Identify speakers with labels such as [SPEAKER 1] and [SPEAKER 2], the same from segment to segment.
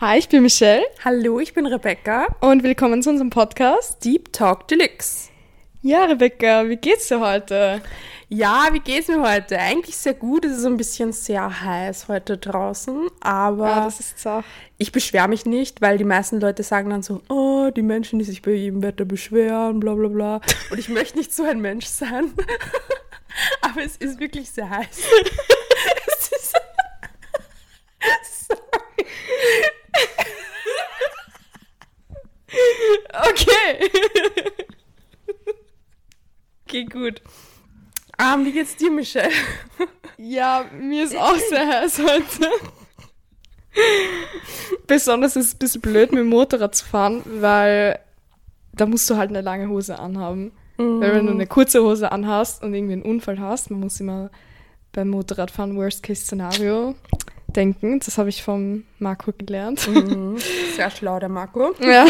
[SPEAKER 1] Hi, ich bin Michelle
[SPEAKER 2] Hallo, ich bin Rebecca.
[SPEAKER 1] und willkommen zu unserem Podcast.
[SPEAKER 2] Deep Talk Deluxe.
[SPEAKER 1] Ja, Rebecca, wie geht's dir heute?
[SPEAKER 2] Ja, wie geht's mir heute? Eigentlich sehr gut. Es ist ein bisschen sehr heiß heute draußen, aber
[SPEAKER 1] Ja, das ist so.
[SPEAKER 2] ich beschwere mich nicht, weil die meisten Leute sagen dann so, oh, die Menschen, die sich bei jedem Wetter beschweren, bla bla bla. Und ich möchte nicht so ein Mensch sein. aber es ist wirklich sehr heiß. es ist
[SPEAKER 1] Okay. okay, gut.
[SPEAKER 2] Ähm, wie geht's dir, Michelle?
[SPEAKER 1] Ja, mir ist auch sehr heiß heute. Besonders ist es ein bisschen blöd, mit dem Motorrad zu fahren, weil da musst du halt eine lange Hose anhaben. Weil wenn du eine kurze Hose anhast und irgendwie einen Unfall hast, man muss immer beim Motorradfahren Worst-Case-Szenario denken. Das habe ich vom Marco gelernt.
[SPEAKER 2] Mhm. Sehr schlau, der Marco.
[SPEAKER 1] Ja.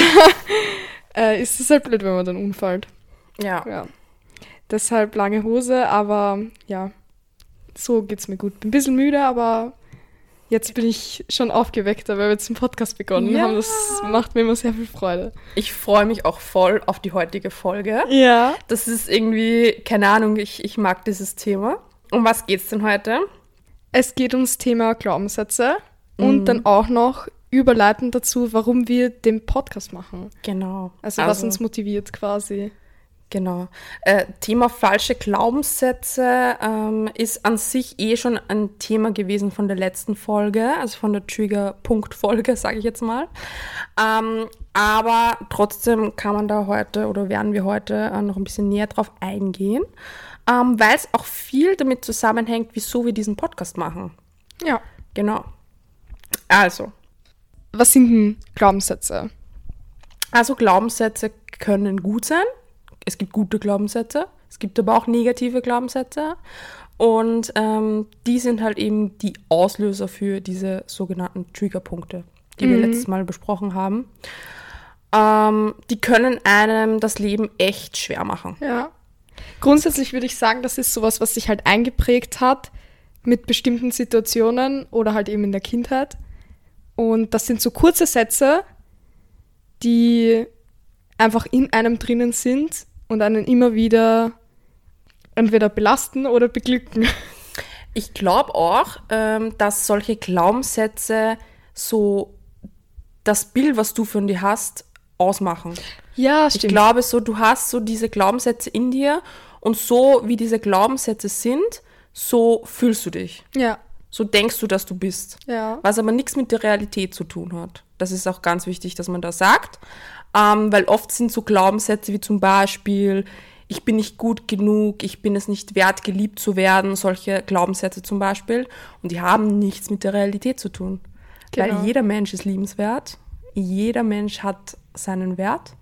[SPEAKER 1] äh, ist es halt blöd, wenn man dann unfallt.
[SPEAKER 2] Ja.
[SPEAKER 1] Ja. Deshalb lange Hose, aber ja, so geht's mir gut. Bin ein bisschen müde, aber jetzt bin ich schon aufgeweckter, weil wir jetzt den Podcast begonnen
[SPEAKER 2] Ja.
[SPEAKER 1] haben. Das macht mir immer sehr viel Freude.
[SPEAKER 2] Ich freue mich auch voll auf die heutige Folge.
[SPEAKER 1] Ja.
[SPEAKER 2] Das ist irgendwie, keine Ahnung, ich, ich mag dieses Thema. Um was geht's denn heute?
[SPEAKER 1] Es geht ums Thema Glaubenssätze und dann auch noch überleitend dazu, warum wir den Podcast machen.
[SPEAKER 2] Genau.
[SPEAKER 1] Also, was uns motiviert quasi.
[SPEAKER 2] Genau. Äh, Thema falsche Glaubenssätze ähm, ist an sich eh schon ein Thema gewesen von der letzten Folge, also von der Trigger-Punkt-Folge, sage ich jetzt mal. Ähm, aber trotzdem kann man da heute oder werden wir heute äh, noch ein bisschen näher drauf eingehen, ähm, weil es auch viel damit zusammenhängt, wieso wir diesen Podcast machen.
[SPEAKER 1] Ja.
[SPEAKER 2] Genau. Also,
[SPEAKER 1] Was sind denn Glaubenssätze?
[SPEAKER 2] Also Glaubenssätze können gut sein. Es gibt gute Glaubenssätze. Es gibt aber auch negative Glaubenssätze. Und ähm, die sind halt eben die Auslöser für diese sogenannten Triggerpunkte, die wir letztes Mal besprochen haben. Ähm, die können einem das Leben echt schwer machen.
[SPEAKER 1] Ja. Grundsätzlich würde ich sagen, das ist sowas, was sich halt eingeprägt hat mit bestimmten Situationen oder halt eben in der Kindheit. Und das sind so kurze Sätze, die einfach in einem drinnen sind und einen immer wieder entweder belasten oder beglücken.
[SPEAKER 2] Ich glaube auch, ähm, dass solche Glaubenssätze so das Bild, was du von dir hast, ausmachen.
[SPEAKER 1] Ja,
[SPEAKER 2] Ich glaube so, du hast so diese Glaubenssätze in dir und so wie diese Glaubenssätze sind, so fühlst du dich.
[SPEAKER 1] Ja,
[SPEAKER 2] So denkst du, dass du bist.
[SPEAKER 1] ja.
[SPEAKER 2] Was aber nichts mit der Realität zu tun hat. Das ist auch ganz wichtig, dass man das sagt. Ähm, weil oft sind so Glaubenssätze wie zum Beispiel, ich bin nicht gut genug, ich bin es nicht wert, geliebt zu werden, solche Glaubenssätze zum Beispiel. Und die haben nichts mit der Realität zu tun.
[SPEAKER 1] Genau.
[SPEAKER 2] Weil jeder Mensch ist liebenswert, jeder Mensch hat seinen Wert.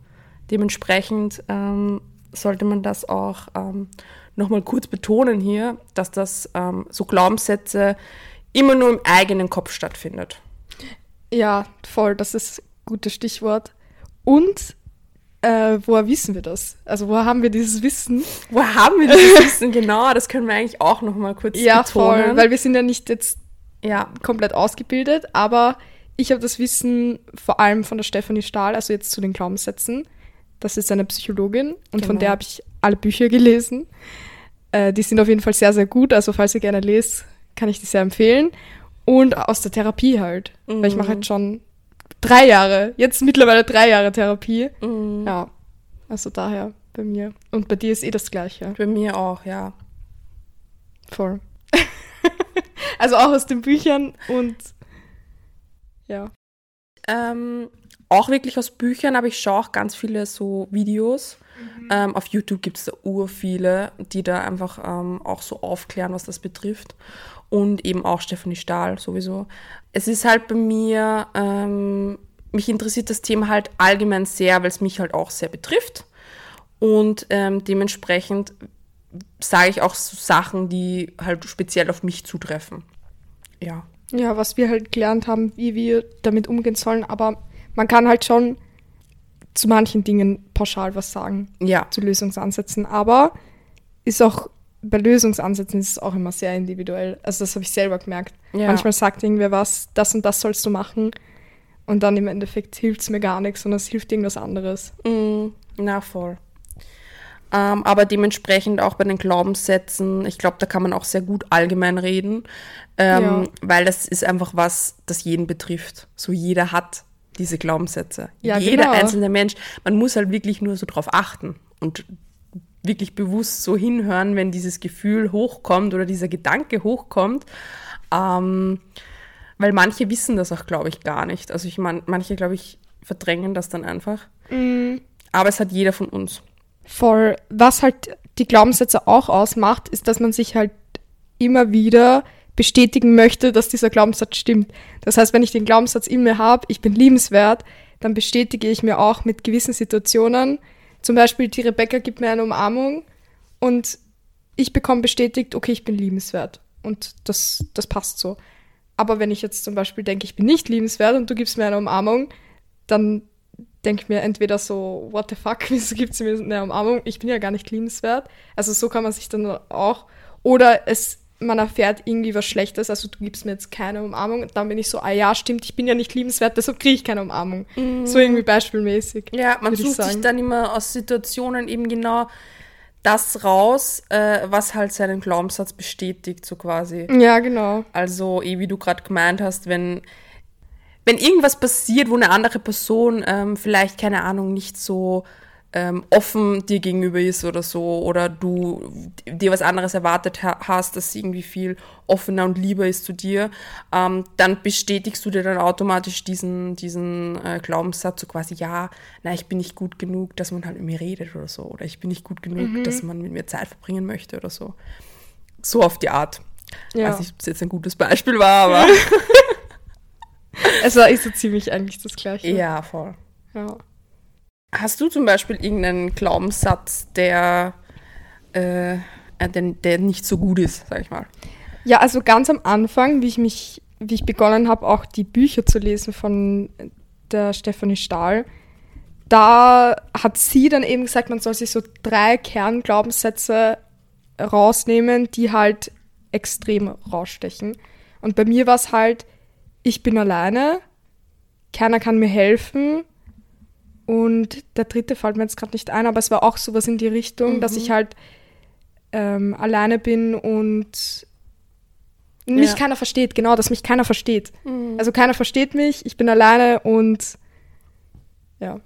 [SPEAKER 2] Dementsprechend ähm, sollte man das auch ähm, nochmal kurz betonen hier, dass das ähm, so Glaubenssätze immer nur im eigenen Kopf stattfindet.
[SPEAKER 1] Ja, voll, das ist ein gutes Stichwort. Und äh, woher wissen wir das? Also woher haben wir dieses Wissen?
[SPEAKER 2] Woher haben wir dieses Wissen genau? Das können wir eigentlich auch nochmal kurz
[SPEAKER 1] Ja,
[SPEAKER 2] betonen.
[SPEAKER 1] voll, weil wir sind ja nicht jetzt
[SPEAKER 2] ja,
[SPEAKER 1] komplett ausgebildet, aber ich habe das Wissen vor allem von der Stefanie Stahl, also jetzt zu den Glaubenssätzen. Das ist eine Psychologin und von
[SPEAKER 2] Genau.
[SPEAKER 1] der habe ich alle Bücher gelesen. Äh, die sind auf jeden Fall sehr, sehr gut. Also falls ihr gerne lest, kann ich die sehr empfehlen. Und aus der Therapie halt. Weil ich mache
[SPEAKER 2] Mhm.
[SPEAKER 1] jetzt schon drei Jahre, jetzt mittlerweile drei Jahre Therapie.
[SPEAKER 2] Mhm.
[SPEAKER 1] Ja, also daher bei mir. Und bei dir ist eh das Gleiche.
[SPEAKER 2] bei mir auch, ja.
[SPEAKER 1] Voll. also auch aus den Büchern und ja.
[SPEAKER 2] Ähm, auch wirklich aus Büchern, aber ich schaue auch ganz viele so Videos. Ähm, auf YouTube gibt es da ur viele, die da einfach ähm, auch so aufklären, was das betrifft. Und eben auch Stephanie Stahl sowieso. Es ist halt bei mir, ähm, mich interessiert das Thema halt allgemein sehr, weil es mich halt auch sehr betrifft. Und ähm, dementsprechend sage ich auch so Sachen, die halt speziell auf mich zutreffen. Ja.
[SPEAKER 1] Ja, was wir halt gelernt haben, wie wir damit umgehen sollen, aber man kann halt schon zu manchen Dingen pauschal was sagen,
[SPEAKER 2] Ja.
[SPEAKER 1] zu Lösungsansätzen, aber ist auch bei Lösungsansätzen ist es auch immer sehr individuell. Also das habe ich selber gemerkt.
[SPEAKER 2] Ja.
[SPEAKER 1] Manchmal sagt irgendwer was, das und das sollst du machen Und dann im Endeffekt hilft es mir gar nichts, sondern es hilft irgendwas anderes.
[SPEAKER 2] Mm, na, voll. Ähm, aber dementsprechend auch bei den Glaubenssätzen, ich glaube, da kann man auch sehr gut allgemein reden, ähm,
[SPEAKER 1] Ja.
[SPEAKER 2] weil das ist einfach was, das jeden betrifft. So jeder hat diese Glaubenssätze.
[SPEAKER 1] Ja,
[SPEAKER 2] jeder
[SPEAKER 1] genau.
[SPEAKER 2] einzelne Mensch. Man muss halt wirklich nur so drauf achten und wirklich bewusst so hinhören, wenn dieses Gefühl hochkommt oder dieser Gedanke hochkommt. Ähm, weil manche wissen das auch, glaube ich, gar nicht. Also ich meine, manche, glaube ich, verdrängen das dann einfach. Aber es hat jeder von uns.
[SPEAKER 1] Voll. Was halt die Glaubenssätze auch ausmacht, ist, dass man sich halt immer wieder bestätigen möchte, dass dieser Glaubenssatz stimmt. Das heißt, wenn ich den Glaubenssatz in mir habe, ich bin liebenswert, dann bestätige ich mir auch mit gewissen Situationen, zum Beispiel die Rebecca gibt mir eine Umarmung und ich bekomme bestätigt, okay, ich bin liebenswert. Und das, das passt so. Aber wenn ich jetzt zum Beispiel denke, ich bin nicht liebenswert und du gibst mir eine Umarmung, dann denke ich mir entweder so, what the fuck, wieso gibt sie mir eine Umarmung? Ich bin ja gar nicht liebenswert. Also so kann man sich dann auch. Oder es, man erfährt irgendwie was Schlechtes, also du gibst mir jetzt keine Umarmung, dann bin ich so, ah ja, stimmt, ich bin ja nicht liebenswert, deshalb kriege ich keine Umarmung. So irgendwie beispielmäßig.
[SPEAKER 2] Ja, man sucht sich dann immer aus Situationen eben genau das raus, äh, was halt seinen Glaubenssatz bestätigt, so quasi.
[SPEAKER 1] Ja, genau.
[SPEAKER 2] Also, eh wie du gerade gemeint hast, wenn, wenn irgendwas passiert, wo eine andere Person ähm, vielleicht, keine Ahnung, nicht so ähm, offen dir gegenüber ist oder so, oder du dir was anderes erwartet ha hast, das irgendwie viel offener und lieber ist zu dir, ähm, dann bestätigst du dir dann automatisch diesen, diesen äh, Glaubenssatz, so quasi, ja, na, ich bin nicht gut genug, dass man halt mit mir redet oder so, oder ich bin nicht gut genug, dass man mit mir Zeit verbringen möchte oder so. So auf die Art.
[SPEAKER 1] Ja.
[SPEAKER 2] Weiß nicht, ob es jetzt ein gutes Beispiel war, aber.
[SPEAKER 1] Es war ist so ziemlich eigentlich das Gleiche.
[SPEAKER 2] ja, voll.
[SPEAKER 1] ja.
[SPEAKER 2] Hast du zum Beispiel irgendeinen Glaubenssatz, der, äh, äh, der, der nicht so gut ist, sag ich mal?
[SPEAKER 1] Ja, also ganz am Anfang, wie ich mich, wie ich begonnen habe, auch die Bücher zu lesen von der Stephanie Stahl, da hat sie dann eben gesagt, man soll sich so drei Kernglaubenssätze rausnehmen, die halt extrem rausstechen. Und bei mir war es halt, ich bin alleine, keiner kann mir helfen. Und der dritte fällt mir jetzt gerade nicht ein, aber es war auch sowas in die Richtung, dass ich halt ähm, alleine bin und mich
[SPEAKER 2] Ja.
[SPEAKER 1] keiner versteht, genau, dass mich keiner versteht. Also keiner versteht mich, ich bin alleine und ja,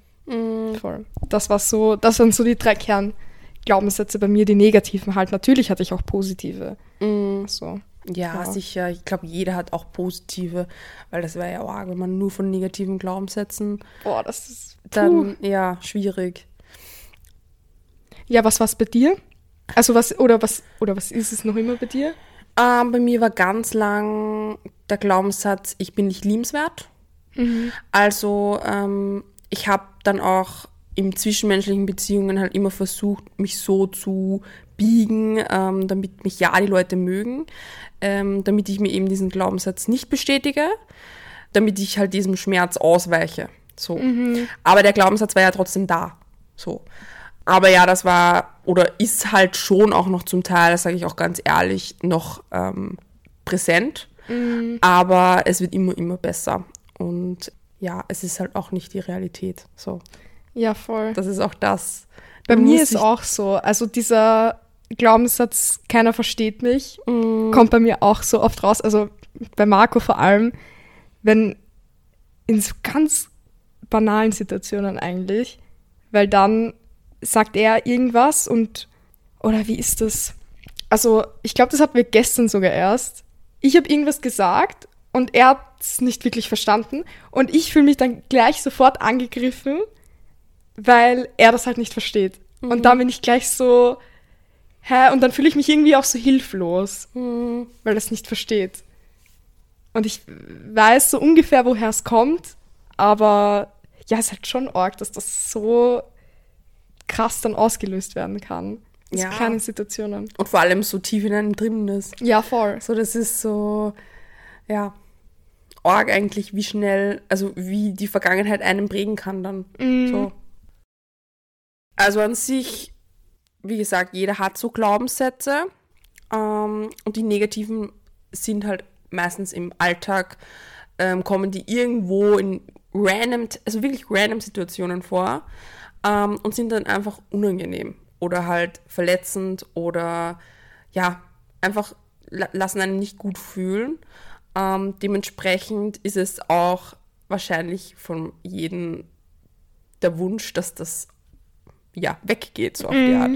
[SPEAKER 1] voll. Das war so, das waren so die drei Kernglaubenssätze bei mir, die negativen halt. Natürlich hatte ich auch positive. So.
[SPEAKER 2] Ja,
[SPEAKER 1] Ja.
[SPEAKER 2] sicher. Ich glaube, jeder hat auch positive, weil das wäre ja arg, wenn man nur von negativen Glaubenssätzen,
[SPEAKER 1] Boah, das ist.
[SPEAKER 2] dann, ja, schwierig.
[SPEAKER 1] Ja, was war's bei dir? Also was, oder was, oder was ist es noch immer bei dir?
[SPEAKER 2] Ähm, bei mir war ganz lang der Glaubenssatz, ich bin nicht liebenswert. Also ähm, ich habe dann auch in zwischenmenschlichen Beziehungen halt immer versucht, mich so zu biegen, ähm, damit mich ja die Leute mögen, ähm, damit ich mir eben diesen Glaubenssatz nicht bestätige, damit ich halt diesem Schmerz ausweiche. So. Aber der Glaubenssatz war ja trotzdem da. So. Aber ja, das war oder ist halt schon auch noch zum Teil, das sage ich auch ganz ehrlich, noch ähm, präsent. Aber es wird immer, immer besser. Und ja, es ist halt auch nicht die Realität. So.
[SPEAKER 1] Ja, voll.
[SPEAKER 2] Das ist auch das.
[SPEAKER 1] Bei mir ist auch so. Also dieser Glaubenssatz, keiner versteht mich, kommt bei mir auch so oft raus. Also bei Marco vor allem, wenn in so ganz banalen Situationen eigentlich, weil dann sagt er irgendwas und oder wie ist das? Also ich glaube, das hatten wir gestern sogar erst. Ich habe irgendwas gesagt und er hat es nicht wirklich verstanden und ich fühle mich dann gleich sofort angegriffen, weil er das halt nicht versteht. Und dann bin ich gleich so, hä? Und dann fühle ich mich irgendwie auch so hilflos, weil er es nicht versteht. Und ich weiß so ungefähr, woher es kommt, aber ja, es ist halt schon arg, dass das so krass dann ausgelöst werden kann. In
[SPEAKER 2] Ja.
[SPEAKER 1] so kleinen Situationen.
[SPEAKER 2] Und vor allem so tief in einem drin ist.
[SPEAKER 1] Ja, voll.
[SPEAKER 2] So, das ist so, ja, arg eigentlich, wie schnell, also wie die Vergangenheit einen prägen kann dann. So. Also an sich, wie gesagt, jeder hat so Glaubenssätze ähm, und die negativen sind halt meistens im Alltag, ähm, kommen die irgendwo in random, also wirklich random Situationen vor ähm, und sind dann einfach unangenehm oder halt verletzend oder ja, einfach lassen einen nicht gut fühlen. Ähm, dementsprechend ist es auch wahrscheinlich von jedem der Wunsch, dass das ja weggeht, so auf die
[SPEAKER 1] Mhm.
[SPEAKER 2] Art.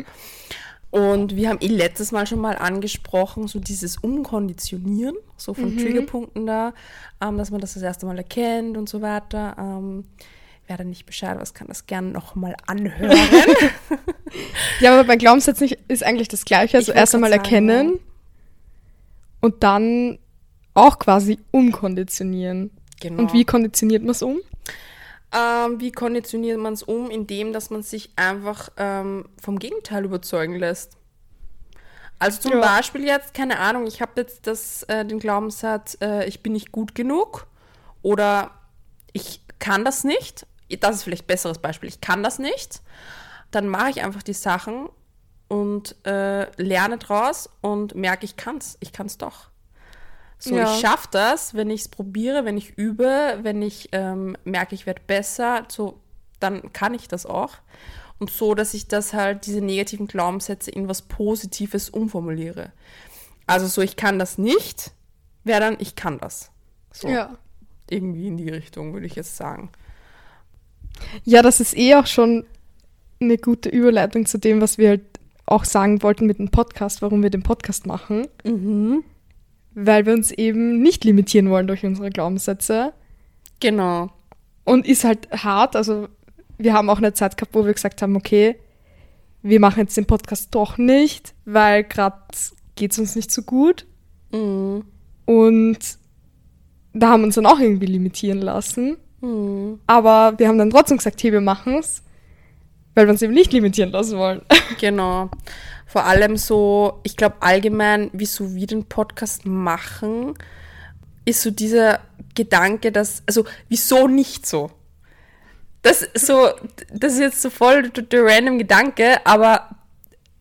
[SPEAKER 2] Und wir haben eh letztes Mal schon mal angesprochen, so dieses Umkonditionieren, so von Triggerpunkten da, ähm, dass man das das erste Mal erkennt und so weiter. Ähm, wer da nicht Bescheid weiß, kann das gerne nochmal anhören.
[SPEAKER 1] Ja, aber bei Glaubenssätzen ist eigentlich das Gleiche. Also erst einmal
[SPEAKER 2] sagen,
[SPEAKER 1] erkennen und dann auch quasi umkonditionieren.
[SPEAKER 2] genau.
[SPEAKER 1] Und wie konditioniert man es um?
[SPEAKER 2] Ähm, wie konditioniert man es um? Indem, dass man sich einfach ähm, vom Gegenteil überzeugen lässt. Also zum
[SPEAKER 1] Ja.
[SPEAKER 2] Beispiel jetzt, keine Ahnung, ich habe jetzt das, äh, den Glaubenssatz, äh, ich bin nicht gut genug oder ich kann das nicht. Das ist vielleicht ein besseres Beispiel. Ich kann das nicht. Dann mache ich einfach die Sachen und äh, lerne draus und merke, ich kann's. Ich kann's doch. So,
[SPEAKER 1] Ja.
[SPEAKER 2] ich schaffe das, wenn ich es probiere, wenn ich übe, wenn ich ähm, merke, ich werde besser, so, dann kann ich das auch. Und so, dass ich das halt, diese negativen Glaubenssätze in was Positives umformuliere. Also so, ich kann das nicht, wäre dann, ich kann das. So,
[SPEAKER 1] Ja.
[SPEAKER 2] irgendwie in die Richtung, würde ich jetzt sagen.
[SPEAKER 1] Ja, das ist eh auch schon eine gute Überleitung zu dem, was wir halt auch sagen wollten mit dem Podcast, warum wir den Podcast machen.
[SPEAKER 2] Mhm.
[SPEAKER 1] Weil wir uns eben nicht limitieren wollen durch unsere Glaubenssätze.
[SPEAKER 2] Genau.
[SPEAKER 1] Und ist halt hart. Also wir haben auch eine Zeit gehabt, wo wir gesagt haben, okay, wir machen jetzt den Podcast doch nicht, weil gerade geht es uns nicht so gut.
[SPEAKER 2] Mhm.
[SPEAKER 1] Und da haben wir uns dann auch irgendwie limitieren lassen.
[SPEAKER 2] Mhm.
[SPEAKER 1] Aber wir haben dann trotzdem gesagt, hey, wir machen es, weil wir uns eben nicht limitieren lassen wollen.
[SPEAKER 2] Genau. Vor allem so, ich glaube allgemein, wieso wir den Podcast machen, ist so dieser Gedanke, dass, also wieso nicht so? Das so, das ist jetzt so voll der, random Gedanke, aber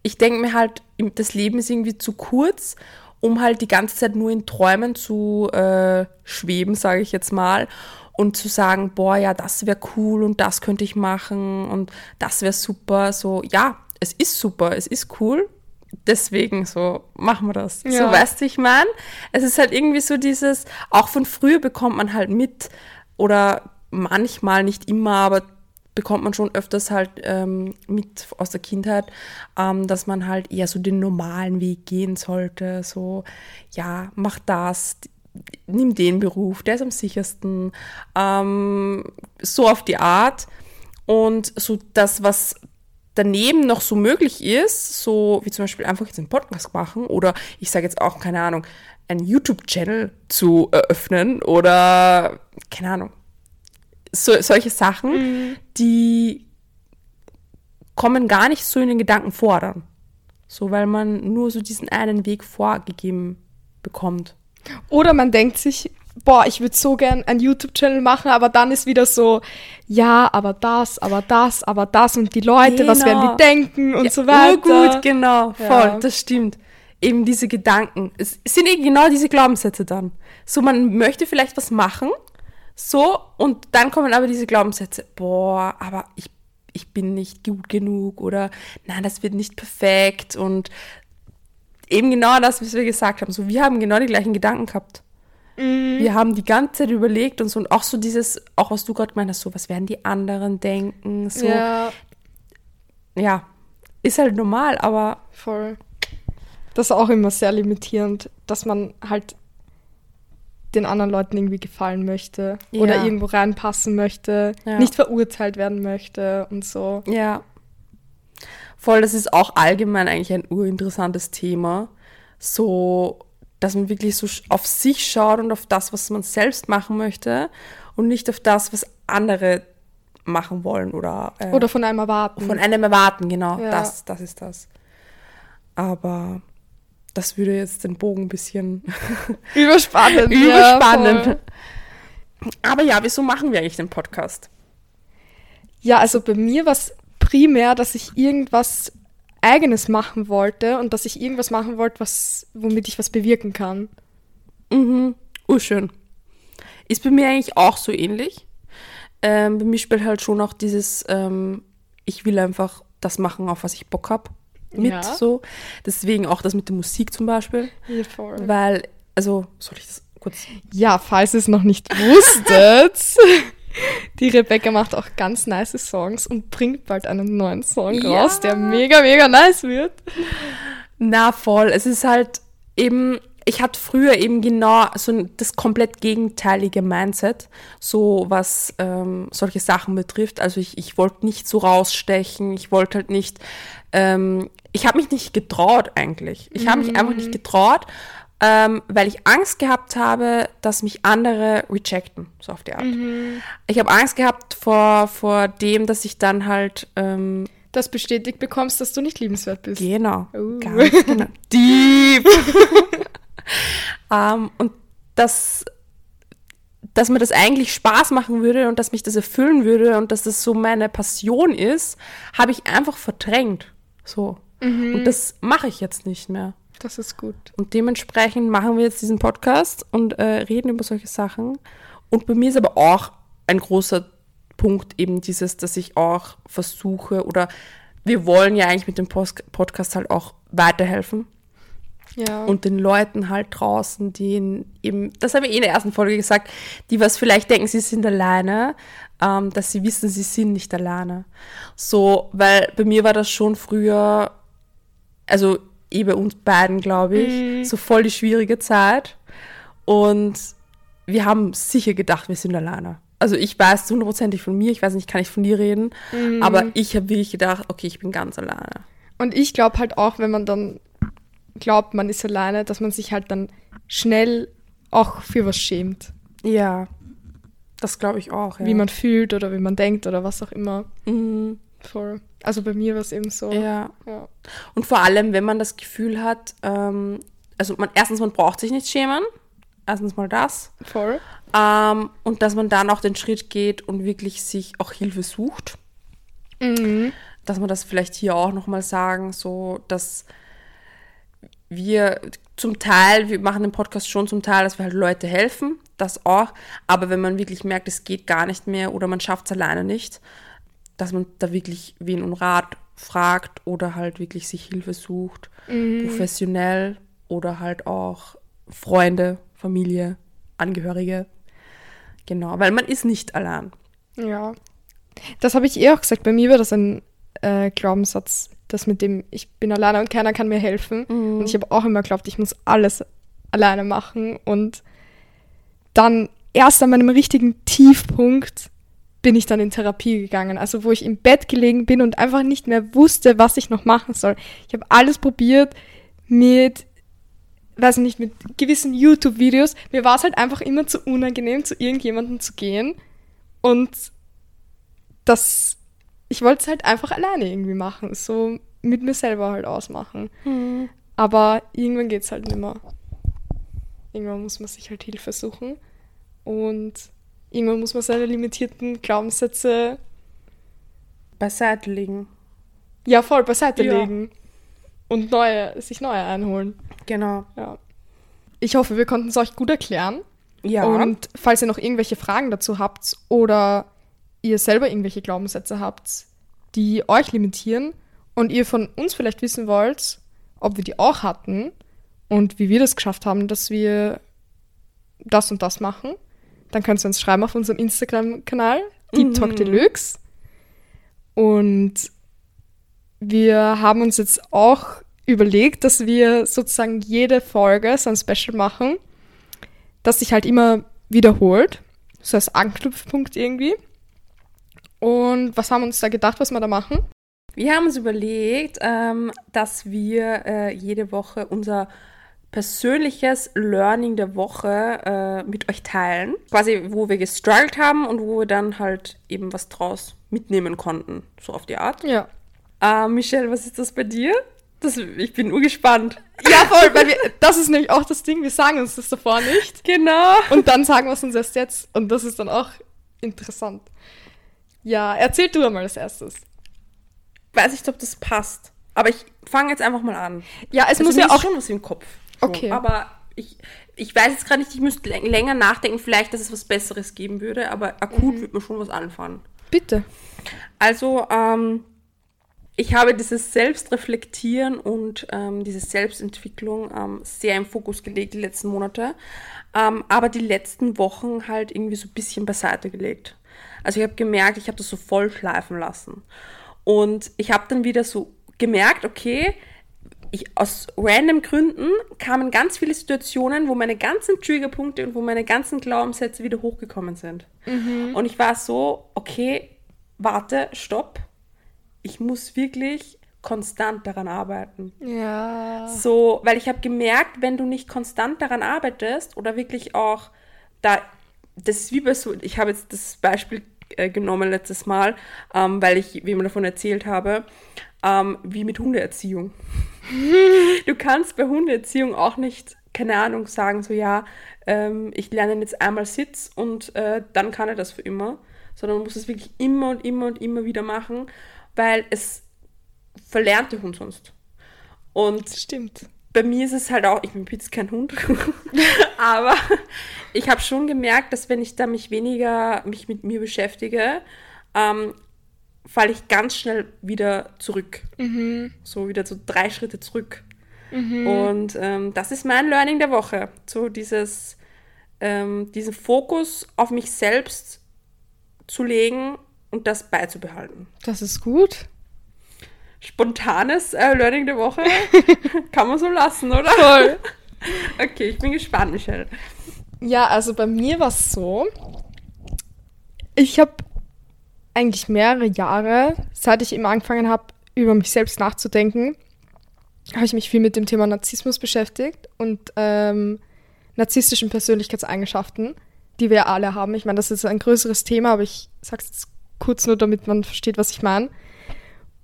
[SPEAKER 2] ich denke mir halt, das Leben ist irgendwie zu kurz, um halt die ganze Zeit nur in Träumen zu äh, schweben, sage ich jetzt mal, und zu sagen, boah, ja, das wäre cool und das könnte ich machen und das wäre super. So, ja, es ist super, es ist cool. Deswegen so machen wir das. So
[SPEAKER 1] Ja.
[SPEAKER 2] weißt du, ich meine, es ist halt irgendwie so dieses, auch von früher bekommt man halt mit oder manchmal nicht immer, aber bekommt man schon öfters halt ähm, mit aus der Kindheit, ähm, dass man halt eher so den normalen Weg gehen sollte. So, ja, mach das, nimm den Beruf, der ist am sichersten. Ähm, so auf die Art. Und so das, was daneben noch so möglich ist, so wie zum Beispiel einfach jetzt einen Podcast machen oder ich sage jetzt auch, keine Ahnung, einen YouTube-Channel zu eröffnen oder, keine Ahnung, so, solche Sachen, die kommen gar nicht so in den Gedanken vor dann. So, weil man nur so diesen einen Weg vorgegeben bekommt.
[SPEAKER 1] Oder man denkt sich, boah, ich würde so gern einen YouTube-Channel machen, aber dann ist wieder so, ja, aber das, aber das, aber das und die Leute, was werden
[SPEAKER 2] Genau.
[SPEAKER 1] die denken und
[SPEAKER 2] Ja,
[SPEAKER 1] so weiter.
[SPEAKER 2] Urgut, genau, voll,
[SPEAKER 1] Ja.
[SPEAKER 2] das stimmt. Eben diese Gedanken. Es sind eben genau diese Glaubenssätze dann. So, man möchte vielleicht was machen, so, und dann kommen aber diese Glaubenssätze, boah, aber ich, ich bin nicht gut genug oder nein, das wird nicht perfekt und eben genau das, was wir gesagt haben. So, wir haben genau die gleichen Gedanken gehabt. Wir haben die ganze Zeit überlegt und so, und auch so dieses, auch was du gerade gemeint hast, so, was werden die anderen denken, so,
[SPEAKER 1] Ja,
[SPEAKER 2] ja, ist halt normal, aber
[SPEAKER 1] voll. Das ist auch immer sehr limitierend, dass man halt den anderen Leuten irgendwie gefallen möchte
[SPEAKER 2] Ja.
[SPEAKER 1] oder irgendwo reinpassen möchte,
[SPEAKER 2] Ja.
[SPEAKER 1] nicht verurteilt werden möchte und so.
[SPEAKER 2] ja. Voll, das ist auch allgemein eigentlich ein urinteressantes Thema. So, dass man wirklich so auf sich schaut und auf das, was man selbst machen möchte und nicht auf das, was andere machen wollen oder, äh,
[SPEAKER 1] Oder von einem erwarten.
[SPEAKER 2] von einem erwarten, genau.
[SPEAKER 1] Ja.
[SPEAKER 2] Das, das ist das. Aber das würde jetzt den Bogen ein bisschen
[SPEAKER 1] Überspannend.
[SPEAKER 2] überspannen.
[SPEAKER 1] Ja.
[SPEAKER 2] Aber ja, wieso machen wir eigentlich den Podcast?
[SPEAKER 1] Ja, also bei mir war es primär, dass ich irgendwas Eigenes machen wollte und dass ich irgendwas machen wollte, was, womit ich was bewirken kann.
[SPEAKER 2] Mhm. Urschön. Ist bei mir eigentlich auch so ähnlich. ähm, bei mir spielt halt schon auch dieses, ähm, ich will einfach das machen, auf was ich Bock habe. Mit
[SPEAKER 1] Ja.
[SPEAKER 2] so. Deswegen auch das mit der Musik zum Beispiel.
[SPEAKER 1] Ja.
[SPEAKER 2] Weil, also, soll ich das kurz.
[SPEAKER 1] Ja, falls ihr es noch nicht wusstet, die Rebecca macht auch ganz nice Songs und bringt bald einen neuen Song
[SPEAKER 2] Ja.
[SPEAKER 1] raus, der mega, mega nice wird.
[SPEAKER 2] Na, voll. Es ist halt eben, ich hatte früher eben genau so das komplett gegenteilige Mindset, so was ähm, solche Sachen betrifft. Also ich, ich wollte nicht so rausstechen, ich wollte halt nicht, ähm, ich habe mich nicht getraut eigentlich. Ich habe mich einfach nicht getraut, ähm, weil ich Angst gehabt habe, dass mich andere rejecten, so auf die Art. Ich habe Angst gehabt vor, vor dem, dass ich dann halt ähm,
[SPEAKER 1] Das bestätigt bekommst, dass du nicht liebenswert bist.
[SPEAKER 2] Genau.
[SPEAKER 1] Uh.
[SPEAKER 2] Ganz genau. Deep. ähm, und dass, dass mir das eigentlich Spaß machen würde und dass mich das erfüllen würde und dass das so meine Passion ist, habe ich einfach verdrängt. So. Und das mache ich jetzt nicht mehr.
[SPEAKER 1] Das ist gut.
[SPEAKER 2] Und dementsprechend machen wir jetzt diesen Podcast und äh, reden über solche Sachen. Und bei mir ist aber auch ein großer Punkt eben dieses, dass ich auch versuche oder wir wollen ja eigentlich mit dem Post Podcast halt auch weiterhelfen
[SPEAKER 1] Ja.
[SPEAKER 2] und den Leuten halt draußen, die eben, das habe ich eh in der ersten Folge gesagt, die was vielleicht denken, sie sind alleine, ähm, dass sie wissen, sie sind nicht alleine. So, weil bei mir war das schon früher, also bei uns beiden, glaube ich, so voll die schwierige Zeit. Und wir haben sicher gedacht, wir sind alleine. Also ich weiß hundertprozentig von mir, ich weiß nicht, kann ich von dir reden, aber ich habe wirklich gedacht, okay, ich bin ganz alleine.
[SPEAKER 1] Und ich glaube halt auch, wenn man dann glaubt, man ist alleine, dass man sich halt dann schnell auch für was schämt.
[SPEAKER 2] Ja, das glaube ich auch. Ja.
[SPEAKER 1] Wie man fühlt oder wie man denkt oder was auch immer.
[SPEAKER 2] Mhm.
[SPEAKER 1] Voll. Also bei mir war es eben so.
[SPEAKER 2] Ja.
[SPEAKER 1] Ja.
[SPEAKER 2] Und vor allem, wenn man das Gefühl hat, ähm, also man, erstens, man braucht sich nicht schämen. Erstens mal das.
[SPEAKER 1] Voll.
[SPEAKER 2] Ähm, und dass man dann auch den Schritt geht und wirklich sich auch Hilfe sucht.
[SPEAKER 1] Mhm.
[SPEAKER 2] Dass man das vielleicht hier auch nochmal sagen, so, dass wir zum Teil, wir machen den Podcast schon zum Teil, dass wir halt Leute helfen, das auch. Aber wenn man wirklich merkt, es geht gar nicht mehr oder man schafft es alleine nicht, dass man da wirklich wen um Rat fragt oder halt wirklich sich Hilfe sucht, professionell oder halt auch Freunde, Familie, Angehörige. Genau, weil man ist nicht allein.
[SPEAKER 1] Ja. Das habe ich eh auch gesagt. Bei mir war das ein äh, Glaubenssatz, das mit dem, ich bin alleine und keiner kann mir helfen. Und ich habe auch immer geglaubt, ich muss alles alleine machen. Und dann erst an meinem richtigen Tiefpunkt bin ich dann in Therapie gegangen. Also wo ich im Bett gelegen bin und einfach nicht mehr wusste, was ich noch machen soll. Ich habe alles probiert mit, weiß nicht, mit gewissen YouTube-Videos. Mir war es halt einfach immer zu unangenehm, zu irgendjemandem zu gehen. Und das, ich wollte es halt einfach alleine irgendwie machen. So mit mir selber halt ausmachen. Aber irgendwann geht es halt nicht mehr. Irgendwann muss man sich halt Hilfe suchen. Und irgendwann muss man seine limitierten Glaubenssätze
[SPEAKER 2] Beiseite legen.
[SPEAKER 1] ja voll beiseite
[SPEAKER 2] Ja.
[SPEAKER 1] legen. Und neue, sich neue einholen.
[SPEAKER 2] Genau.
[SPEAKER 1] Ja. Ich hoffe, wir konnten es euch gut erklären.
[SPEAKER 2] Ja.
[SPEAKER 1] Und falls ihr noch irgendwelche Fragen dazu habt oder ihr selber irgendwelche Glaubenssätze habt, die euch limitieren und ihr von uns vielleicht wissen wollt, ob wir die auch hatten und wie wir das geschafft haben, dass wir das und das machen, dann könnt ihr uns schreiben auf unserem Instagram-Kanal, Deep Talk Deluxe. Und wir haben uns jetzt auch überlegt, dass wir sozusagen jede Folge so ein Special machen, das sich halt immer wiederholt, so als Anknüpfpunkt irgendwie. Und was haben wir uns da gedacht, was wir da machen?
[SPEAKER 2] Wir haben uns überlegt, ähm, dass wir äh, jede Woche unser persönliches Learning der Woche äh, mit euch teilen. Quasi, wo wir gestruggelt haben und wo wir dann halt eben was draus mitnehmen konnten. So auf die Art.
[SPEAKER 1] Ja.
[SPEAKER 2] Äh, Michelle, was ist das bei dir? Das, ich bin urgespannt.
[SPEAKER 1] Ja, voll, weil wir, das ist nämlich auch das Ding, wir sagen uns das davor nicht.
[SPEAKER 2] Genau.
[SPEAKER 1] Und dann sagen wir es uns erst jetzt. Und das ist dann auch interessant. Ja, erzähl du einmal als erstes.
[SPEAKER 2] Weiß nicht, ob das passt. Aber ich fange jetzt einfach mal an.
[SPEAKER 1] Ja, es
[SPEAKER 2] Also
[SPEAKER 1] muss ja auch.
[SPEAKER 2] schon was im Kopf.
[SPEAKER 1] Okay.
[SPEAKER 2] Aber ich, ich weiß jetzt gerade nicht, ich müsste länger nachdenken, vielleicht, dass es was Besseres geben würde, aber akut mhm. wird mir schon was anfangen.
[SPEAKER 1] Bitte.
[SPEAKER 2] Also, ähm, ich habe dieses Selbstreflektieren und ähm, diese Selbstentwicklung ähm, sehr im Fokus gelegt die letzten Monate, ähm, aber die letzten Wochen halt irgendwie so ein bisschen beiseite gelegt. Also ich habe gemerkt, ich habe das so voll schleifen lassen. Und ich habe dann wieder so gemerkt, okay, ich, aus random Gründen kamen ganz viele Situationen, wo meine ganzen Triggerpunkte und wo meine ganzen Glaubenssätze wieder hochgekommen sind. Mhm. Und ich war so, okay, warte, stopp. Ich muss wirklich konstant daran arbeiten.
[SPEAKER 1] Ja.
[SPEAKER 2] So, weil ich habe gemerkt, wenn du nicht konstant daran arbeitest oder wirklich auch da, das ist wie bei so, ich habe jetzt das Beispiel äh, genommen letztes Mal, ähm, weil ich, wie man davon erzählt habe, ähm, wie mit Hundeerziehung. du kannst bei Hundeerziehung auch nicht, keine Ahnung, sagen, so ja, ähm, ich lerne jetzt einmal Sitz und äh, dann kann er das für immer, sondern man muss es wirklich immer und immer und immer wieder machen, weil es verlernt der Hund sonst. Und
[SPEAKER 1] Stimmt.
[SPEAKER 2] Bei mir ist es halt auch, ich bin jetzt kein Hund, aber ich habe schon gemerkt, dass wenn ich da mich weniger mich mit mir beschäftige, ähm, falle ich ganz schnell wieder zurück. Mhm. So wieder so drei Schritte zurück. Mhm. Und ähm, das ist mein Learning der Woche. So dieses, ähm, diesen Fokus auf mich selbst zu legen und das beizubehalten.
[SPEAKER 1] Das ist gut.
[SPEAKER 2] Spontanes äh, Learning der Woche. Kann man so lassen, oder?
[SPEAKER 1] Toll.
[SPEAKER 2] okay, ich bin gespannt, Michelle.
[SPEAKER 1] Ja, also bei mir war es so, ich habe eigentlich mehrere Jahre, seit ich eben angefangen habe, über mich selbst nachzudenken, habe ich mich viel mit dem Thema Narzissmus beschäftigt und ähm, narzisstischen Persönlichkeitseigenschaften, die wir alle haben. Ich meine, das ist ein größeres Thema, aber ich sage es kurz nur, damit man versteht, was ich meine.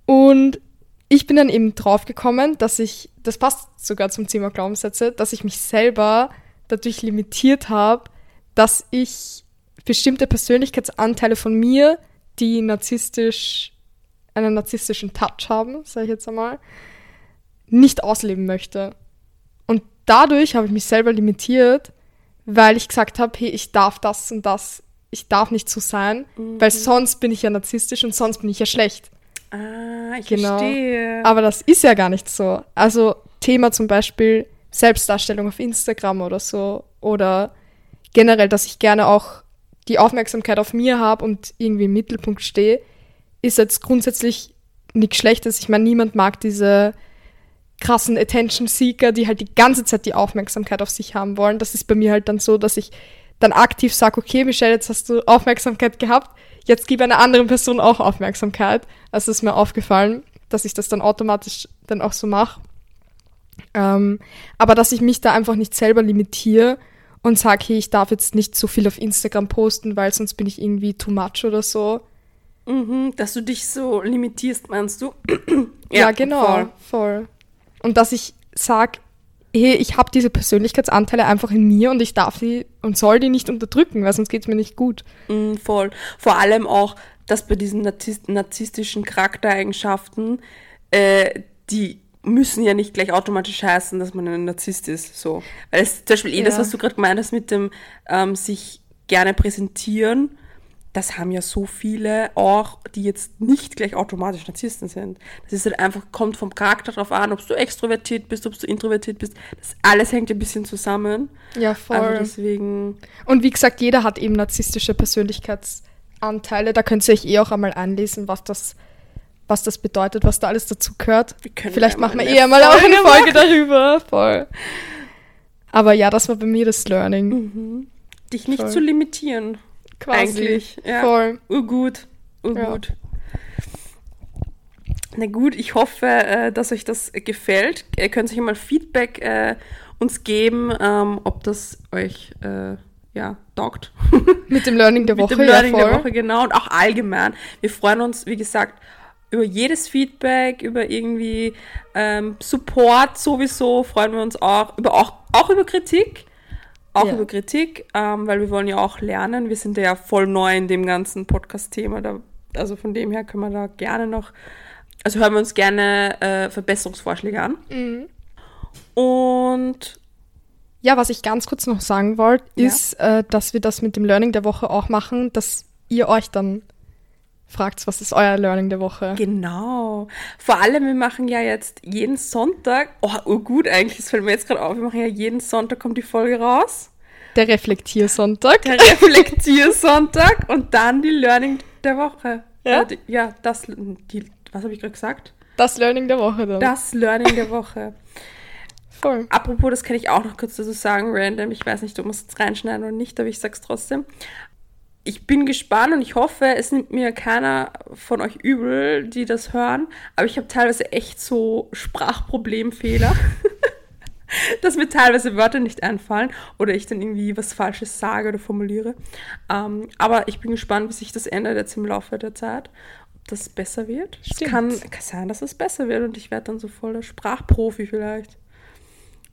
[SPEAKER 1] Und ich bin dann eben draufgekommen, dass ich, das passt sogar zum Thema Glaubenssätze, dass ich mich selber dadurch limitiert habe, dass ich bestimmte Persönlichkeitsanteile von mir die narzisstisch, einen narzisstischen Touch haben, sage ich jetzt einmal, nicht ausleben möchte. Und dadurch habe ich mich selber limitiert, weil ich gesagt habe, hey, ich darf das und das, ich darf nicht so sein, mhm. weil sonst bin ich ja narzisstisch und sonst bin ich ja schlecht.
[SPEAKER 2] Ah, ich genau. verstehe.
[SPEAKER 1] Aber das ist ja gar nicht so. Also Thema zum Beispiel Selbstdarstellung auf Instagram oder so oder generell, dass ich gerne auch die Aufmerksamkeit auf mir habe und irgendwie im Mittelpunkt stehe, ist jetzt grundsätzlich nichts Schlechtes. Ich meine, niemand mag diese krassen Attention-Seeker, die halt die ganze Zeit die Aufmerksamkeit auf sich haben wollen. Das ist bei mir halt dann so, dass ich dann aktiv sage, okay, Michelle, jetzt hast du Aufmerksamkeit gehabt, jetzt gib einer anderen Person auch Aufmerksamkeit. Also ist mir aufgefallen, dass ich das dann automatisch dann auch so mache. Ähm, aber dass ich mich da einfach nicht selber limitiere und sage, hey, ich darf jetzt nicht so viel auf Instagram posten, weil sonst bin ich irgendwie too much oder so.
[SPEAKER 2] Mhm, dass du dich so limitierst, meinst du?
[SPEAKER 1] ja, ja, genau, voll. voll. Und dass ich sage, hey, ich habe diese Persönlichkeitsanteile einfach in mir und ich darf die und soll die nicht unterdrücken, weil sonst geht es mir nicht gut.
[SPEAKER 2] Mm, voll. Vor allem auch, dass bei diesen narzisstischen Charaktereigenschaften, äh, die müssen ja nicht gleich automatisch heißen, dass man ein Narzisst ist. So. Weil es zum Beispiel eh ja. das, was du gerade gemeint hast mit dem ähm, sich gerne präsentieren, das haben ja so viele auch, die jetzt nicht gleich automatisch Narzissten sind. Das ist halt einfach, kommt vom Charakter drauf an, ob du extrovertiert bist, ob du introvertiert bist. Das alles hängt ein bisschen zusammen.
[SPEAKER 1] Ja, voll. Also
[SPEAKER 2] deswegen.
[SPEAKER 1] Und wie gesagt, jeder hat eben narzisstische Persönlichkeitsanteile. Da könnt ihr euch eh auch einmal anlesen, was das was das bedeutet, was da alles dazu gehört. Vielleicht machen wir eher mal auch eine Folge darüber. Voll. Aber ja, das war bei mir das Learning.
[SPEAKER 2] Mhm. Dich nicht Voll. zu limitieren.
[SPEAKER 1] Quasi. Eigentlich. Ja. Voll.
[SPEAKER 2] Urgut. Urgut. Ja. Na gut, ich hoffe, äh, dass euch das gefällt. Ihr könnt euch mal Feedback äh, uns geben, ähm, ob das euch äh, ja, taugt.
[SPEAKER 1] Mit dem Learning der Woche.
[SPEAKER 2] Mit dem Learning ja, der Woche, genau. Und auch allgemein. Wir freuen uns, wie gesagt, über jedes Feedback, über irgendwie ähm, Support sowieso, freuen wir uns auch, über auch, auch über Kritik. Auch ja. über Kritik, ähm, weil wir wollen ja auch lernen. Wir sind ja voll neu in dem ganzen Podcast-Thema. Also von dem her können wir da gerne noch, also hören wir uns gerne äh, Verbesserungsvorschläge an. Mhm. Und
[SPEAKER 1] Ja, was ich ganz kurz noch sagen wollte,
[SPEAKER 2] Ja.
[SPEAKER 1] ist, äh, dass wir das mit dem Learning der Woche auch machen, dass ihr euch dann fragt, was ist euer Learning der Woche?
[SPEAKER 2] Genau. Vor allem, wir machen ja jetzt jeden Sonntag, oh, oh gut eigentlich, das fällt mir jetzt gerade auf, wir machen ja jeden Sonntag, kommt die Folge raus.
[SPEAKER 1] Der Reflektiersonntag.
[SPEAKER 2] Der Reflektiersonntag und dann die Learning der Woche.
[SPEAKER 1] Ja?
[SPEAKER 2] Äh, die, ja, das, die, was habe ich gerade gesagt?
[SPEAKER 1] Das Learning der Woche dann.
[SPEAKER 2] Das Learning der Woche.
[SPEAKER 1] Voll.
[SPEAKER 2] Apropos, das kann ich auch noch kurz dazu sagen, random. Ich weiß nicht, ob man es reinschneiden oder nicht, aber ich sag's trotzdem. Ich bin gespannt und ich hoffe, es nimmt mir keiner von euch übel, die das hören. Aber ich habe teilweise echt so Sprachproblemfehler, dass mir teilweise Wörter nicht einfallen oder ich dann irgendwie was Falsches sage oder formuliere. Ähm, aber ich bin gespannt, wie sich das ändert jetzt im Laufe der Zeit. Ob das besser wird. Es
[SPEAKER 1] Stimmt.
[SPEAKER 2] kann, kann sein, dass es besser wird und ich werde dann so voll der Sprachprofi vielleicht.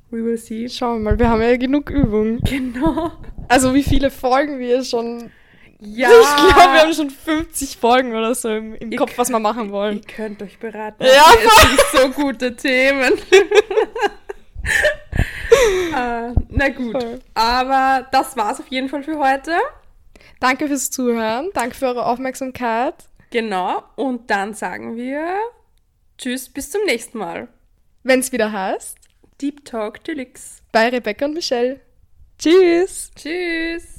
[SPEAKER 2] We will see.
[SPEAKER 1] Schauen wir mal, wir haben ja genug Übung.
[SPEAKER 2] Genau.
[SPEAKER 1] Also wie viele Folgen wir schon...
[SPEAKER 2] Ja.
[SPEAKER 1] Ich glaube, wir haben schon 50 Folgen oder so im, im Kopf, was wir machen wollen.
[SPEAKER 2] Ihr könnt euch beraten.
[SPEAKER 1] Ja,
[SPEAKER 2] Hier sind so gute Themen. äh, na gut.
[SPEAKER 1] Voll.
[SPEAKER 2] Aber das war's auf jeden Fall für heute.
[SPEAKER 1] Danke fürs Zuhören, danke für eure Aufmerksamkeit.
[SPEAKER 2] Genau. Und dann sagen wir Tschüss, bis zum nächsten Mal.
[SPEAKER 1] Wenn es wieder heißt,
[SPEAKER 2] Deep Talk Deluxe.
[SPEAKER 1] bei Rebecca und Michelle. Tschüss!
[SPEAKER 2] Tschüss.